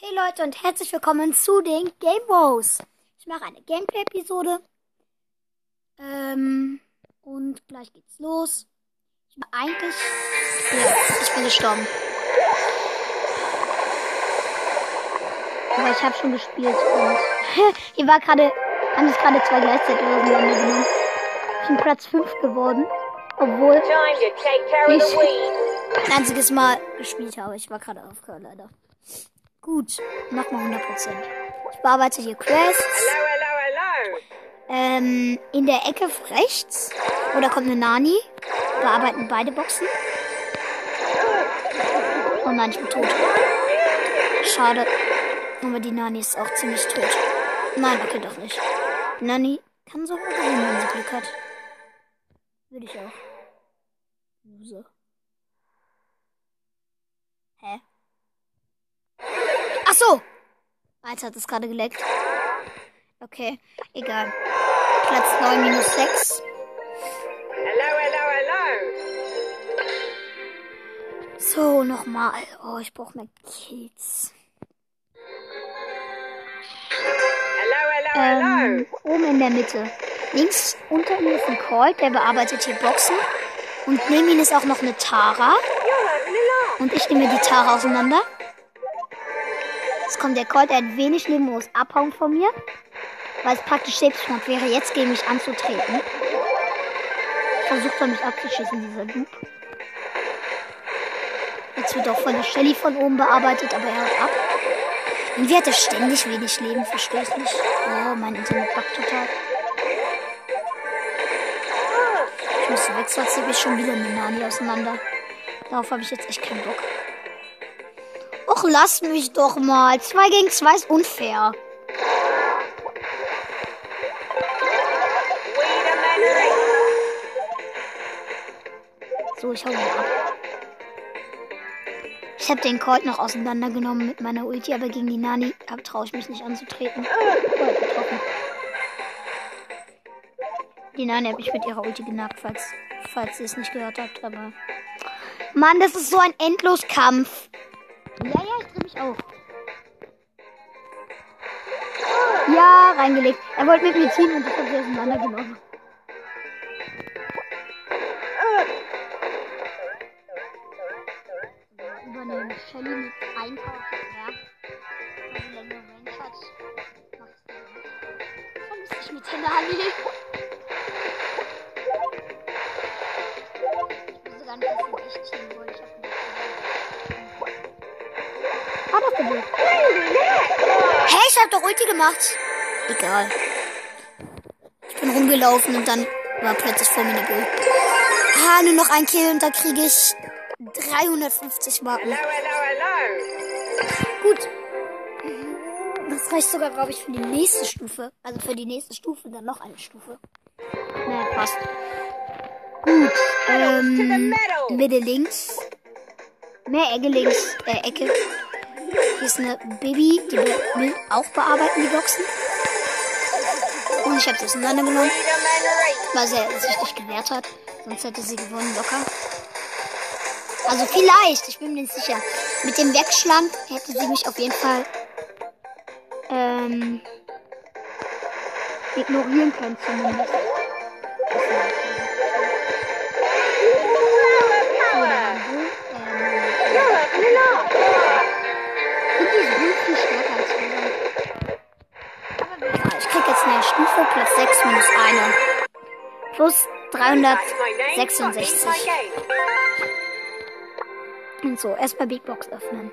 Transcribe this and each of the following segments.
Hey Leute und herzlich willkommen zu den Game Bros. Ich mache eine Gameplay-Episode. Ähm, und gleich geht's los. Ich bin eigentlich. Ja, ich bin gestorben. Aber ich habe schon gespielt und. Hier war gerade. Haben sich gerade zwei gleichzeitig auseinandergenommen. Ich bin Platz 5 geworden. Obwohl ich ein einziges Mal gespielt habe. Ich war gerade aufgehört, leider. Gut, nochmal 100%. Ich bearbeite hier Quests. Hello, hello, hello. Ähm, in der Ecke rechts. Oder kommt eine Nani. Bearbeiten beide Boxen. Oh nein, ich bin tot. Schade. Aber die Nani ist auch ziemlich tot. Nein, okay, doch nicht. Die Nani kann so gewinnen, wenn sie Glück hat. Würde ich auch. Loser. Hä? So! Alter, hat das gerade geleckt. Okay, egal. Platz 9 minus 6. Hello, hello, hello. So, nochmal. Oh, ich brauche mehr Kills. Hello. Ähm, oben in der Mitte. Links unter ihm ist ein Colt, der bearbeitet hier Boxen. Und neben ihm ist auch noch eine Tara. Und ich nehme die Tara auseinander. Jetzt kommt der Colt, der hat wenig Leben, muss abhauen von mir. Weil es praktisch Selbstmord wäre, jetzt gegen mich anzutreten. Versucht er mich abzuschießen, dieser Loop. Jetzt wird auch von der Shelly von oben bearbeitet, aber er haut ab. Und hat er ständig wenig Leben, verstehe ich nicht. Oh, mein Internet buggt total. Ich müsste weg, sonst ich schon wieder eine Nani auseinander. Darauf habe ich jetzt echt keinen Bock. Och, lass mich doch mal. Zwei gegen zwei ist unfair. So, ich hau wieder ab. Ich habe den Colt noch auseinandergenommen mit meiner Ulti, aber gegen die Nani traue ich mich nicht anzutreten. Die Nani hat mich mit ihrer Ulti genagt, falls, falls ihr es nicht gehört habt, aber... Mann, das ist so ein Endloskampf. Ja, ja, reingelegt. Er wollte mit mir ziehen und ich habe sie auseinandergenommen. übernehmen. Shelly mit einkaufen, ja. Weil sie längere Range hat. Dann. Vermisse ich mit der Nani. Hä, ich hab doch Ulti gemacht. Egal. Ich bin rumgelaufen und dann war plötzlich vor mir eine Bull. Ah, nur noch ein Kill und da kriege ich 350 Marken. Hello, hello, hello. Gut. Das reicht sogar, glaube ich, für die nächste Stufe. Also für die nächste Stufe dann noch eine Stufe. Na, passt. Gut. Ähm, Mitte links. Mehr Ecke links. Äh, Ecke. Hier ist eine Baby, die will auch bearbeiten, die Boxen. Und ich habe sie auseinandergenommen, weil sie sich nicht gewehrt hat. Sonst hätte sie gewonnen, locker. Also vielleicht, ich bin mir nicht sicher. Mit dem Wegschlag hätte sie mich auf jeden Fall ähm, ignorieren können zumindest. 6 minus 1. Plus That's my name. Not 366. my game. Und so, erstmal Big Box öffnen.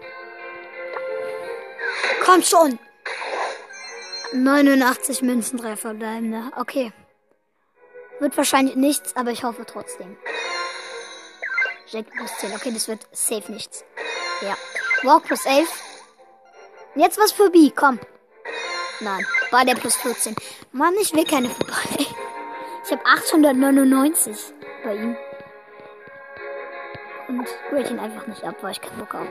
Komm schon! 89 Münzen, drei verbleibende. Okay. Wird wahrscheinlich nichts, aber ich hoffe trotzdem. Jack plus 10. Okay, das wird safe nichts. Ja. Walk plus 11. Jetzt was für B, komm. Nein, war der plus 14. Mann, ich will keine vorbei. Ich habe 899 bei ihm. Und ich ihn einfach nicht ab, weil ich keinen Bock habe.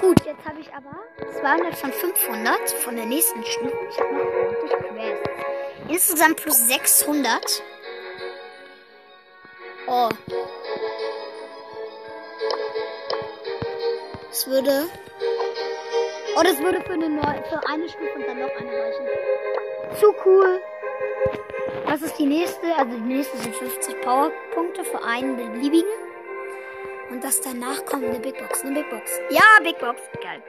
Gut, jetzt habe ich aber 200 von 500 von der nächsten Stufe. Ich habe noch ordentlich Quests. Insgesamt plus 600. Oh. Das würde Oh, das würde für eine, neue, für eine Stufe und dann noch eine reichen. Zu cool. Das ist die nächste. Also die nächste sind 50 Powerpunkte für einen beliebigen. Und das danach kommt eine Big Box. Eine Big Box. Ja, Big Box. Geil.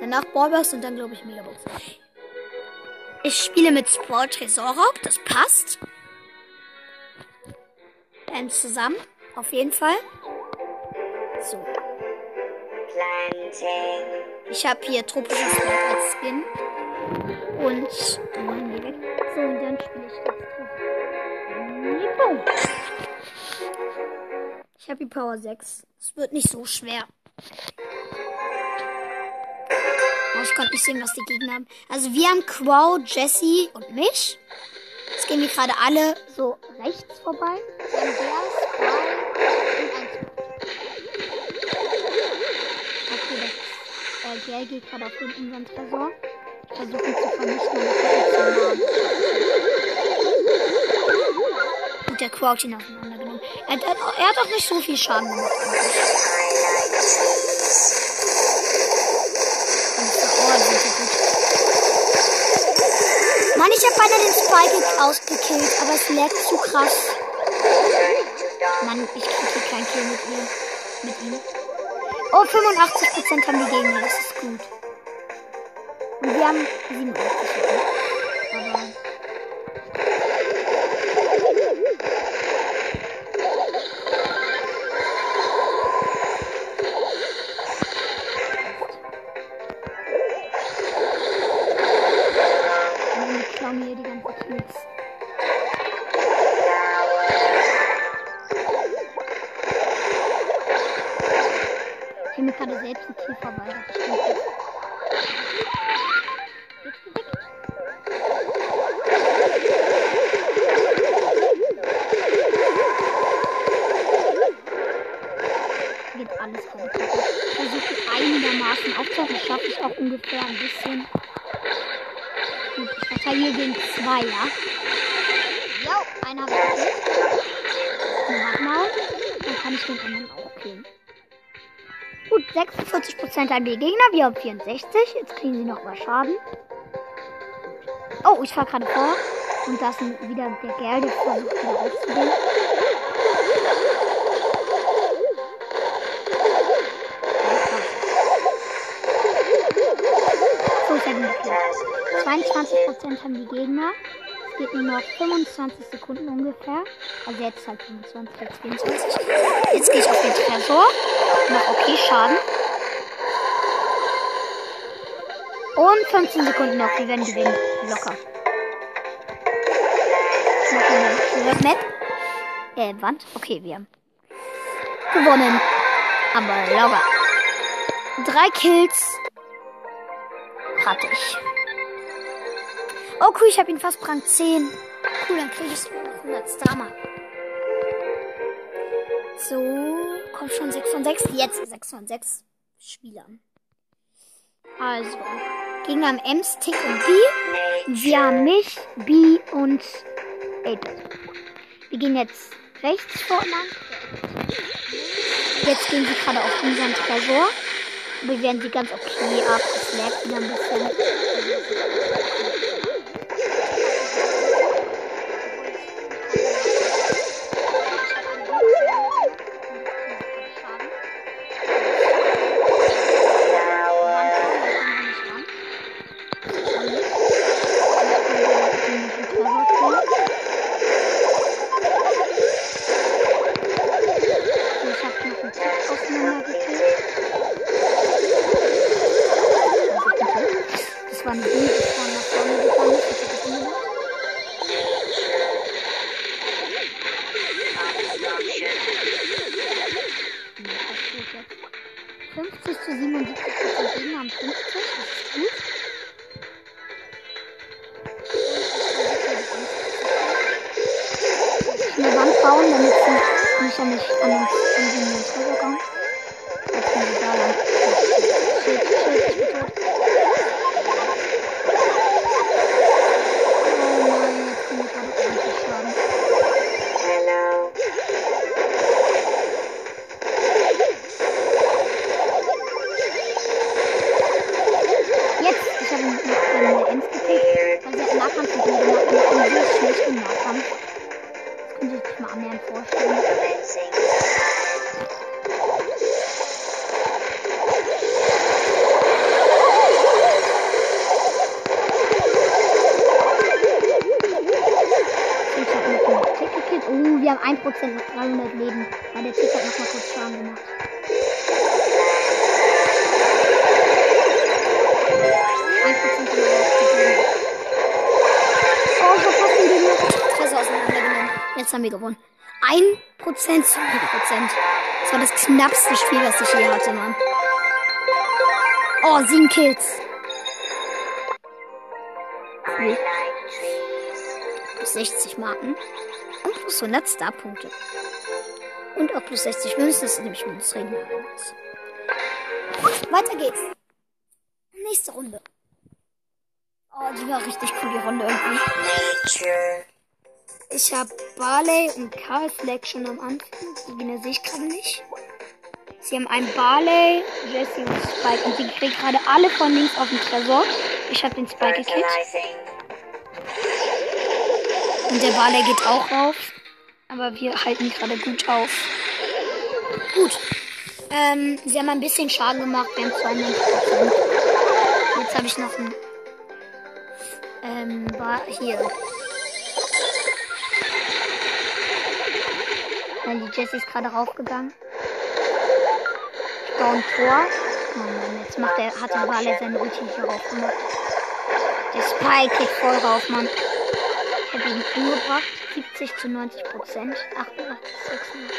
Danach Ballbox und dann glaube ich Megabox. Ich spiele mit Sport Tresorraub. Das passt. Ähm, zusammen. Auf jeden Fall. So. Ich habe hier tropisches Wald als Skin. Und dann machen wir weg. So, und dann spiele ich jetzt. Boom. Ich habe die Power 6. Es wird nicht so schwer. Oh, ich konnte nicht sehen, was die Gegner haben. Also wir haben Quo, Jesse und mich. Jetzt gehen wir gerade alle so rechts vorbei. Wir haben das Gel geht gerade auf den unseren Tresor. Ihn zu vernichten, zu nah. Gut, der hat ihn auseinandergenommen. Er, er, er hat auch nicht so viel Schaden gemacht. Und. Mann, ich habe beinahe den Spike ausgekillt, aber es lag zu krass. Mann, ich krieg hier keinen Kill mit ihm. Mit ihm. Oh, 85% haben die Gegner, das ist gut. Und wir haben 87. bisschen. Gut, ich verteidige gegen zwei, ja? Ja, einer habe ich. Noch mal. Dann kann ich den anderen auch killen. Gut, 46% haben die Gegner, wir haben 64. Jetzt kriegen sie noch mal Schaden. Oh, ich fahre gerade vor. Und da ist wieder der Kerl, der versucht wieder aufzugehen. So, ich habe ihn gekillt. 22% haben die Gegner. Es geht nur noch 25 Sekunden ungefähr. Also jetzt halt 25, jetzt 24. Jetzt gehe ich auf den Tresor. Mach okay Schaden. Und 15 Sekunden noch. Wir werden gewinnen. Locker. Noch eine Map. Äh, Wand. Okay, wir haben gewonnen. Aber locker. Drei Kills. Praktisch. Oh cool, ich habe ihn fast Rang 10. Cool, dann kriege ich noch 100 Star So, kommt schon 6 von 6. Jetzt 6 von 6 Spielern. Also, Gegner haben Ems, Tick und B. Wir haben mich, B und 8 Wir gehen jetzt rechts vor lang. Jetzt gehen sie gerade auf unseren Tresor. Wir werden sie ganz okay ab. Es lag wieder ein bisschen. anderen vorstellen. Oh, wir haben 1% mit 300 Leben, weil der Tick hat nochmal kurz Schaden gemacht. Jetzt haben wir gewonnen. 1% zu 0%. Das war das knappste Spiel, was ich je hatte, Mann. Oh, 7 Kills. Cool. Plus 60 Marken. Und plus 100 Starpunkte. Und auch plus 60 Münzen. Das ist nämlich Münzring. Weiter geht's. Nächste Runde. Oh, die war richtig cool, die Runde irgendwie. Ich habe Barley und Karl Fleck schon am Anfang. Die Gewinner sehe ich gerade nicht. Sie haben einen Barley, Jesse und Spike. Und sie kriegen gerade alle von links auf den Tresor. Ich habe den Spike gekillt. Und der Barley geht auch rauf. Aber wir halten gerade gut auf. Gut. Ähm, sie haben ein bisschen Schaden gemacht. Wir haben 92 Jetzt habe ich noch einen. Ähm, war hier. Weil die Jessie ist gerade raufgegangen. Ich baue ein Tor. Oh Mann, jetzt macht er, hat der Wale seine Ulti hier raufgemacht. Der Spike geht voll rauf, Mann. Ich habe ihn umgebracht. 70 zu 90 Prozent. 88, 86.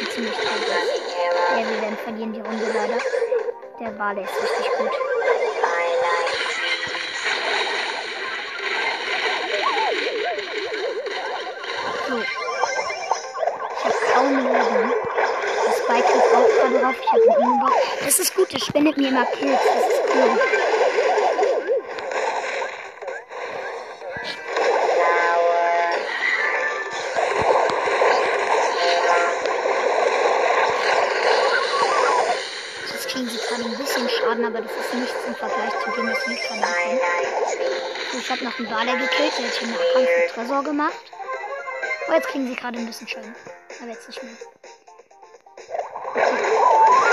Und ziemlich ist. Ja, wir werden verlieren die Runde leider. Der Wale ist richtig gut. Leben. Das Spike kriegt auch gerade drauf. Ich habe ihn umgebracht. Das ist gut, das spendet mir immer Kills. Das ist cool. Jetzt kriegen sie gerade ein bisschen Schaden, aber das ist nichts im Vergleich zu dem, was wir gerade. So, ich habe noch einen Baler gekillt, der hat hier einen Kampf für Tresor gemacht. Oh, jetzt kriegen sie gerade ein bisschen Schaden. Aber jetzt nicht mehr. Okay.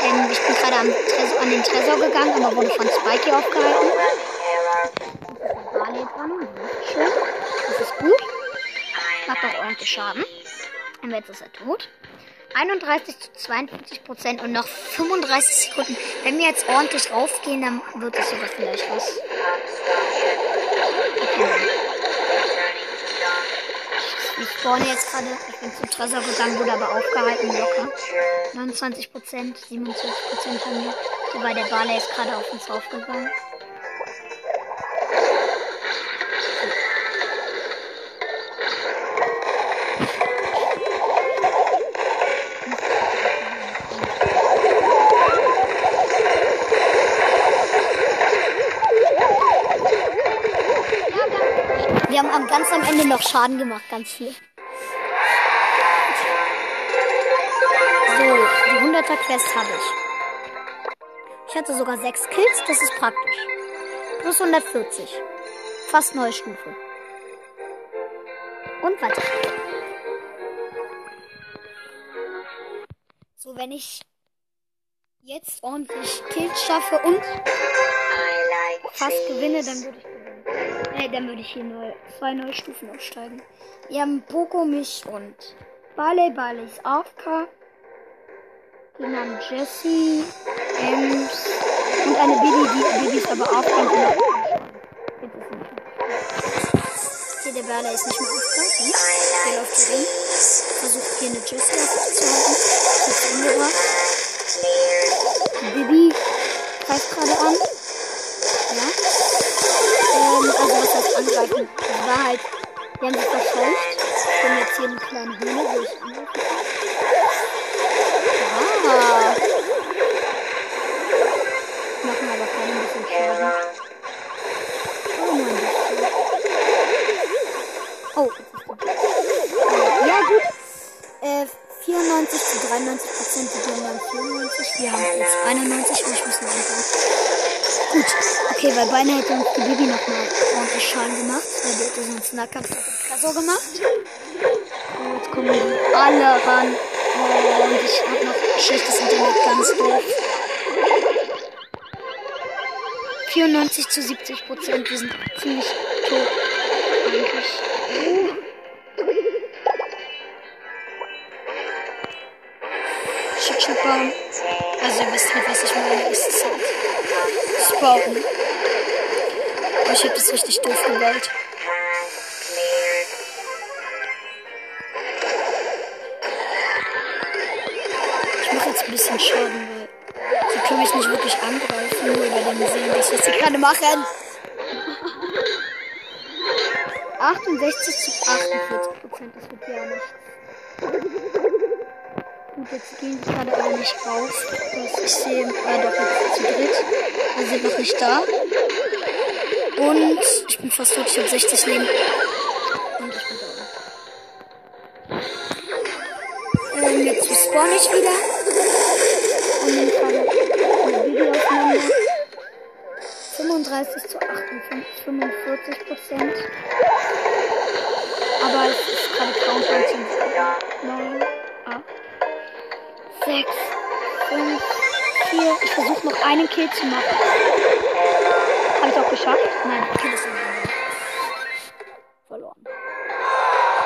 Ähm, ich bin gerade an den Tresor gegangen, aber wurde von Spikey aufgehalten. Barley dran. Schön. Das ist gut. Macht auch ordentlich Schaden. Und jetzt ist er tot. 31 zu 52 Prozent und noch 35 Sekunden. Wenn wir jetzt ordentlich raufgehen, dann wird es sogar vielleicht was. Okay. Ich spawne jetzt gerade. Ich bin zum Tresor gegangen, wurde aber aufgehalten locker. 29 Prozent, 27 Prozent haben wir. Wobei der Barley ist gerade auf uns raufgegangen. Ganz am Ende noch Schaden gemacht, ganz viel. So, die 100er Quest habe ich. Ich hatte sogar 6 Kills, das ist praktisch. Plus 140. Fast neue Stufe. Und weiter. So, wenn ich jetzt ordentlich Kills schaffe und fast gewinne, dann würde ich Nee, dann würde ich hier neu, zwei neue Stufen aufsteigen. Wir haben Poco, mich und Barley. Barley ist AFK. Den haben Jessie, Ems und eine Bibi, die Bibi ist aber AFK. Hier, der Barley ist nicht mehr AFK. Hm? Der läuft hier rum. Versucht hier eine Jessie aufzuhalten. Bibi greift gerade an. Wir haben sie verscheucht. Wir haben jetzt hier eine kleine Höhle, wo ich angreifen kann. eine hätte uns die Bibi nochmal ordentlich Schaden gemacht, weil die hätte sonst Nahkampf auf gemacht. Und jetzt kommen die alle ran. Und ich hab noch schlechtes Internet, ganz doof. 94 zu 70 Prozent, wir sind ziemlich tot eigentlich. Schick, schick, Also ihr wisst nicht, was ich meine, ist es halt. Spawn ich hab das richtig doof gebaut. Ich mache jetzt ein bisschen Schaden, weil sie können mich nicht wirklich angreifen, nur über den sehen, das, was sie gerade machen. 68 zu 48 Prozent, das wird ja nichts. Gut, jetzt gehen die gerade alle nicht raus. Ich sehe, äh, doch jetzt zu dritt. Wir sind noch nicht da. Und ich bin fast tot, ich habe 60 Leben. Und ich bin da. Ähm, jetzt respawn ich wieder. Und nehme gerade eine Video auseinander. 35 zu 58, 45 Prozent. Aber es ist gerade zum 9, 8, 6, 5, 4. Ich versuche noch einen Kill zu machen. Auch geschafft? Nein, Kill ist nicht verloren.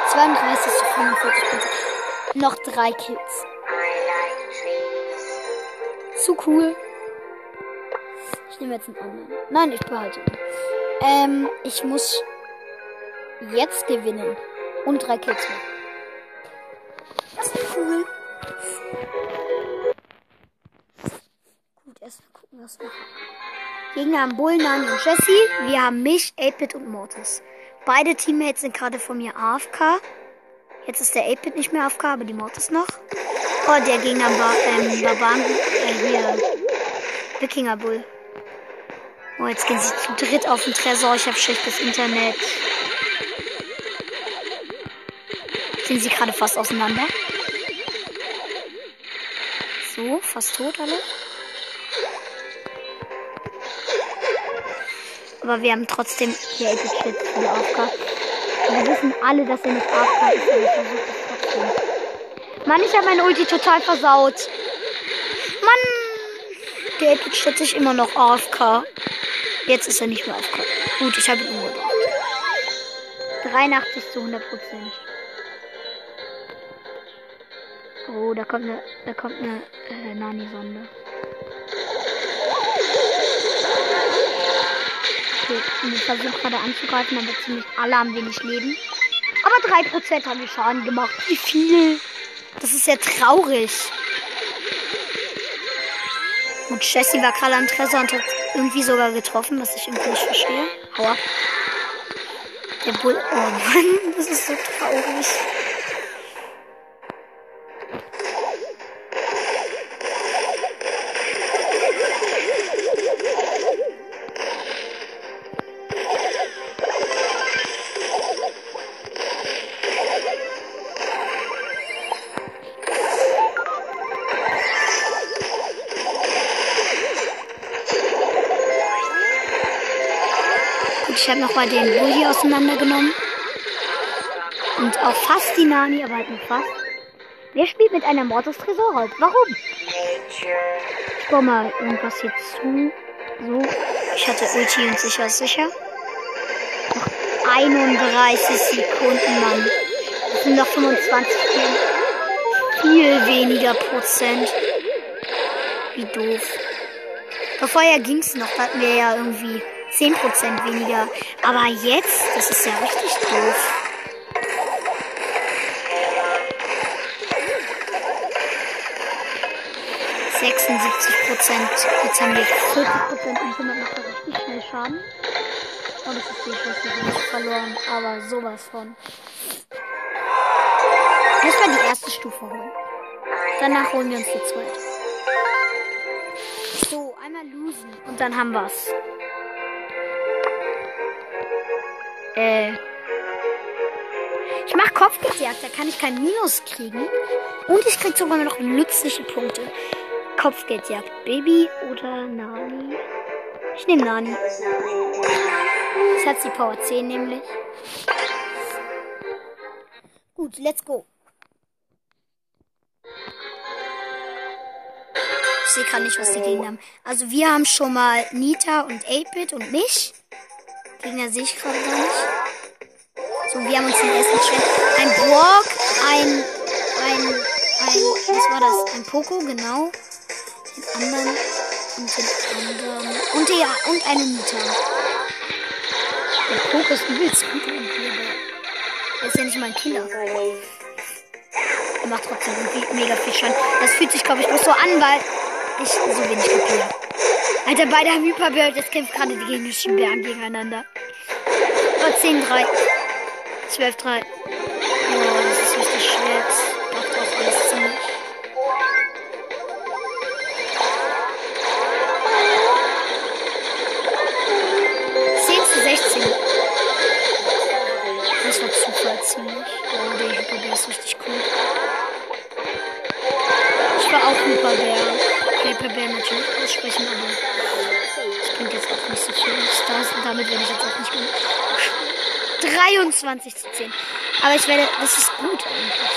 32 zu 45 Prozent. Noch drei Kills. Zu cool. Ich nehme jetzt einen anderen. Nein, ich behalte ihn. Ähm, ich muss jetzt gewinnen. Und drei Kills machen. Das ist cool. Gut, erstmal gucken, was wir haben. Gegner haben Bull, Nani und Jesse. Wir haben mich, 8-Bit und Mortis. Beide Teammates sind gerade von mir AFK. Jetzt ist der 8-Bit nicht mehr AFK, aber die Mortis noch. Oh, der Gegner war ähm, Barbaren, äh, hier, Wikinger Bull. Oh, jetzt gehen sie zu dritt auf den Tresor. Ich habe schlechtes Internet. Sind sie gerade fast auseinander? So, fast tot alle. Aber wir haben trotzdem hier Epic Shit für die AFK. Wir wissen alle, dass er nicht AFK ist, aber ich versuche es trotzdem. Mann, ich habe meine Ulti total versaut. Mann! Der Epic steht sich immer noch AFK. Jetzt ist er nicht mehr AFK. Gut, ich habe ihn umgebracht. 83 zu 100 Prozent. Oh, da kommt eine, da kommt eine äh, Nani-Sonde. Okay, ich versuche gerade anzugreifen, aber ziemlich alle haben wenig Leben. Aber 3% haben die Schaden gemacht. Wie viel? Das ist ja traurig. Und Jessie war gerade am Tresor und hat irgendwie sogar getroffen, was ich irgendwie nicht verstehe. Hau ab. Der Bull. Oh Mann, das ist so traurig. Habe nochmal den Bulli auseinandergenommen. Und auch fast die Nani, aber halt nur fast. Wer spielt mit einer Mortis Tresorraub? Warum? Ich baue mal irgendwas hier zu. So. Ich hatte Ulti und sicher ist sicher. Noch 31 Sekunden, Mann. Das sind noch 25 Sekunden. Viel weniger Prozent. Wie doof. Vorher ging's noch. Da hatten wir ja irgendwie 10% weniger. Aber jetzt, das ist ja richtig doof. Prozent. Jetzt haben wir 40 Prozent und jemand macht da richtig schnell Schaden. Und es ist die nicht verloren, aber sowas von. Erstmal die erste Stufe holen. Danach holen wir uns die zweite. So, einmal losen und dann haben wir's. Äh. Ich mach Kopfgeldjagd, da kann ich kein Minus kriegen. Und ich krieg sogar noch nützliche Punkte. Kopfgeldjagd. Baby oder Nani? Ich nehme Nani. Das hat sie Power 10 nämlich. Gut, let's go. Ich sehe gerade nicht, was die Gegner haben. Also wir haben schon mal Nita und 8-Bit und mich. Gegner sehe ich gerade gar nicht. So, wir haben uns den ersten Check. Ein Brock, ein, ein, ein, was war das? Ein Poco, genau. Den anderen und den anderen. Und ja, und einen Nita. Der Poco ist übelst gut er ist ja nicht mein Killer. Er macht trotzdem mega viel Schaden. Das fühlt sich, glaube ich, bloß so an, weil ich so wenig kapiere. Alter, beide haben Hyperbird. Jetzt kämpfen gerade die gegnerischen Bären gegeneinander. Oh, 10, 3. 12, 3. 23 zu 10. Aber ich werde, das ist gut eigentlich.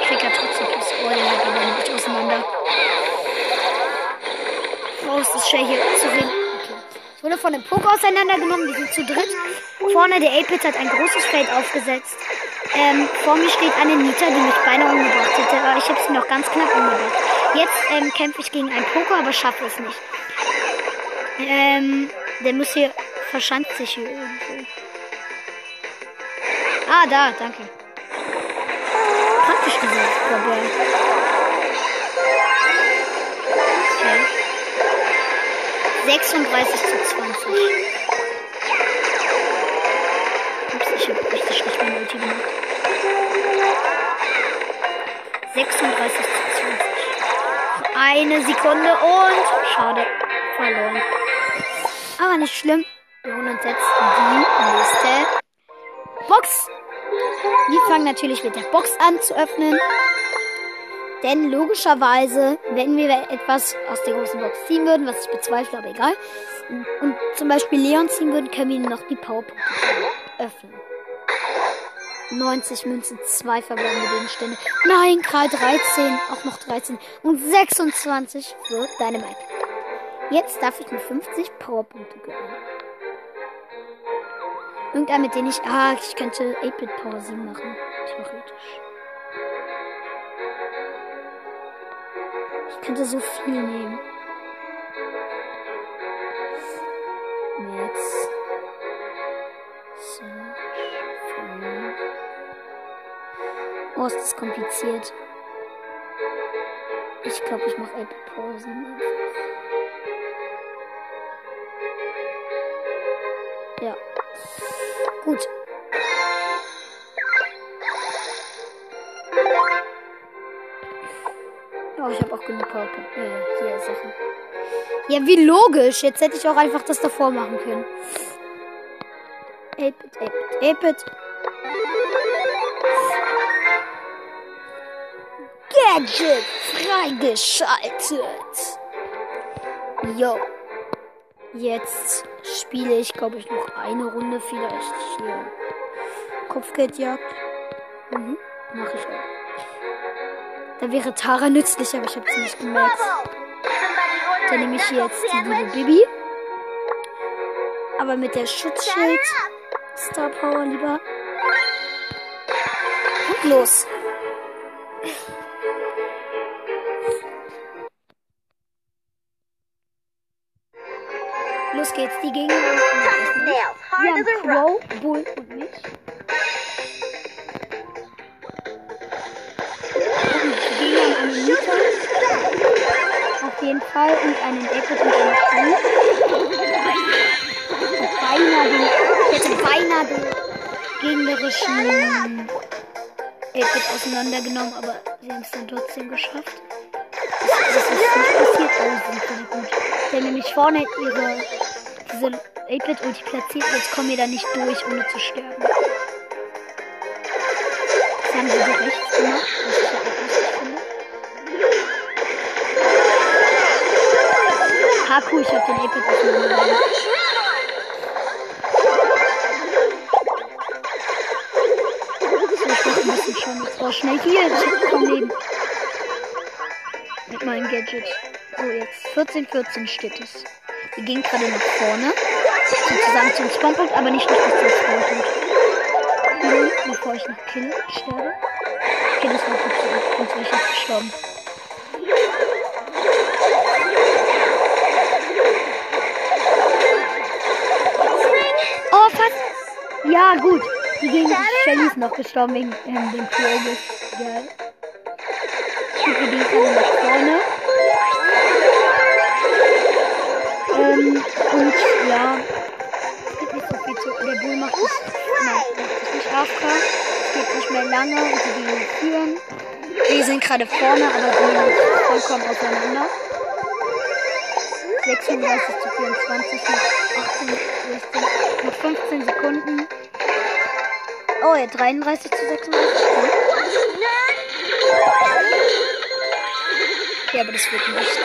Ich krieg ja trotzdem plus. Oh, der Hyperbär nimmt mich auseinander. Oh, ist das schwer hier zu reden. Okay. Ich wurde von dem Poker auseinandergenommen. Wir sind zu dritt. Vorne der 8-Bit hat ein großes Feld aufgesetzt. Ähm, vor mir steht eine Nita, die mich beinahe umgebracht hätte. Aber ich habe sie noch ganz knapp umgebracht. Jetzt ähm, kämpfe ich gegen einen Poker, aber schaffe es nicht. Ähm, der muss hier verschanzt sich hier irgendwo. Ah, da, danke. Praktisch gesagt, Barbär. Okay. 36 zu 20. Ups, ich habe richtig schlecht meine Ulti gemacht. 36 zu 20. Eine Sekunde und schade, verloren. Aber nicht schlimm. Wir holen uns jetzt die nächste Box. Wir fangen natürlich mit der Box an zu öffnen. Denn logischerweise, wenn wir etwas aus der großen Box ziehen würden, was ich bezweifle, aber egal, und zum Beispiel Leon ziehen würden, können wir noch die Powerpunkte öffnen. 90 Münzen, 2 verbleibende Gegenstände. Nein, Kral 13, auch noch 13 und 26 für Dynamite. Jetzt darf ich mir 50 Powerpunkte gönnen. Irgendein, mit dem ich. Ah, ich könnte 8-Bit Power 7 machen. Theoretisch. Ich könnte so viel nehmen. Max. Oh, ist das kompliziert. Ich glaube, ich mache 8-Bit Power 7 einfach. Gut. Oh, ich habe auch genug Powerpunkte. Äh, hier Sachen. Ja, wie logisch. Jetzt hätte ich auch einfach das davor machen können. 8-Bit, 8-Bit, 8-Bit. Gadget freigeschaltet. Yo. Jetzt spiele ich, glaube ich, noch eine Runde vielleicht hier. Kopfgeldjagd. Mhm, mache ich auch. Da wäre Tara nützlich, aber ich habe sie nicht gemerkt. Dann nehme ich hier jetzt die liebe Bibi. Aber mit der Schutzschild Star Power lieber. Und los. Los geht's, die Gegner. Now, Wir haben. Crow, Bull und mich. Gegner haben einen Nita. Auf jeden Fall. Und einen Epic und einen. Beinahe den, ich hätte beinahe den gegnerischen Epic auseinandergenommen, aber sie haben es dann trotzdem geschafft. Das ist nicht passiert. Oh, sie sind voll gut. Haben nämlich vorne ihre diese 8-Bit-Ulti platziert. Jetzt kommen wir da nicht durch, ohne zu sterben. Das haben sie doch nichts gemacht, was ich ja auch lustig finde. Haku, ich hab den 8-Bit auseinandergenommen. So, ich ein bisschen schauen. Jetzt war schnell hier. Ich hab kaum Leben. Mit meinem Gadget. So, jetzt 14, 14 steht es. Wir gehen gerade nach vorne. Sozusagen zum Spawnpunkt, aber nicht richtig zum Spawnpunkt. Nun, bevor ich noch kill, sterbe. Okay, das war gut. Sonst wäre ich jetzt gestorben. Oh, fast. Ja, gut. Die gegen Shelly ist noch gestorben wegen ähm, dem Progress. Geil. Schicke die nach vorne. Und ja. Es gibt nicht so viel zu. Der Bull macht es. Nicht AFK. Es geht nicht mehr lange und sie gehen führen. Wir sind gerade vorne, aber sind vollkommen auseinander. 36 zu 24, noch 18, 16, noch 15 Sekunden. Oh ja, 33 zu 36. Gut. Ja, aber das wird nicht.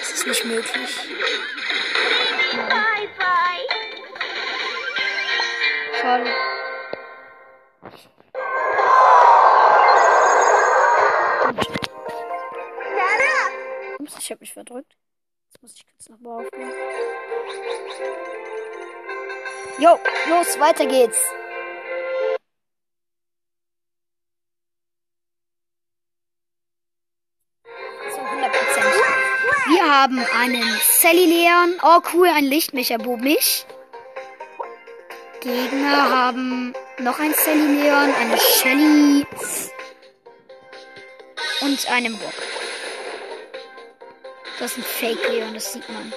Das ist nicht möglich. Schade. Ups, ich hab mich verdrückt. Jetzt muss ich kurz nochmal aufgehen. Jo, los, weiter geht's. Zu 100 Prozent. Wir haben einen Sally Leon. Oh, cool, ein Lichtmecher mich. Gegner haben noch ein Sally Leon, eine Shelly und einen Bock. Das ist ein Fake Leon, das sieht man.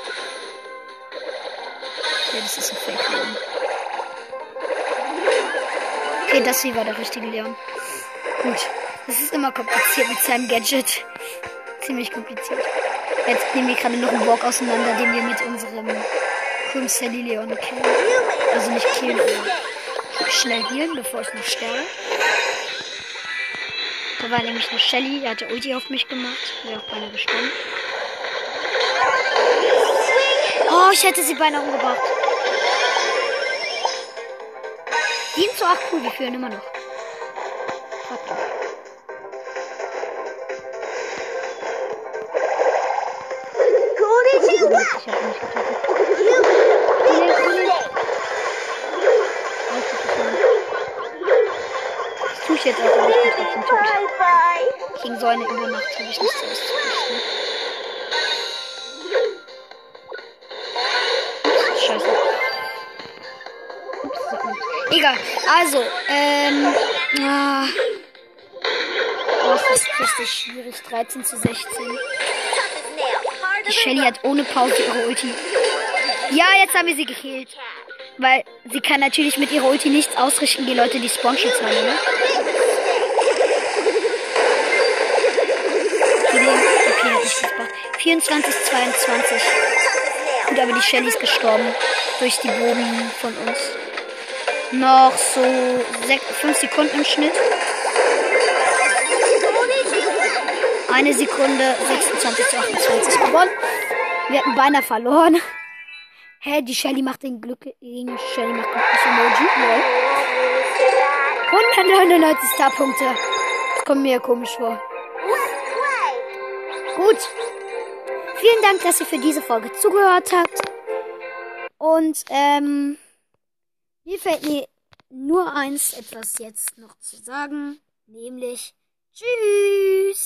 Ja, das ist ein Fake Leon. Okay, das hier war der richtige Leon. Gut. Das ist immer kompliziert mit seinem Gadget. Ziemlich kompliziert. Jetzt nehmen wir gerade noch einen Walk auseinander, den wir mit unserem coolen Sally Leon killen. Also nicht killen, aber schnell healen, bevor ich noch sterbe. Da war nämlich eine Shelly, die hatte Ulti auf mich gemacht. Wäre auch beinahe gestorben. Oh, ich hätte sie beinahe umgebracht. 7 zu 8, cool, wir führen immer noch. Übernacht habe ich nichts auszurichten. Scheiße. Ups. Egal. Also, ähm. Ah, oh, das ist richtig schwierig. 13 zu 16. Tough as nails. Harder Die Shelly hat ohne Pause ihre Ulti. Ja, jetzt haben wir sie gekillt. Weil sie kann natürlich mit ihrer Ulti nichts ausrichten, die Leute, die Spawnschutz haben, ne? 24, 22. Gut, aber die Shelly ist gestorben. Durch die Bogen von uns. Noch so 5 Sekunden im Schnitt. Eine Sekunde, 26 zu 28 gewonnen. Wir hatten beinahe verloren. Hä, die Shelly macht den Glück. Die Shelly macht glücklich Emoji. Lol. 199 Starpunkte. Das kommt mir komisch vor. Gut. Vielen Dank, dass ihr für diese Folge zugehört habt. Und ähm, mir fällt mir nur eins etwas jetzt noch zu sagen, nämlich Tschüss.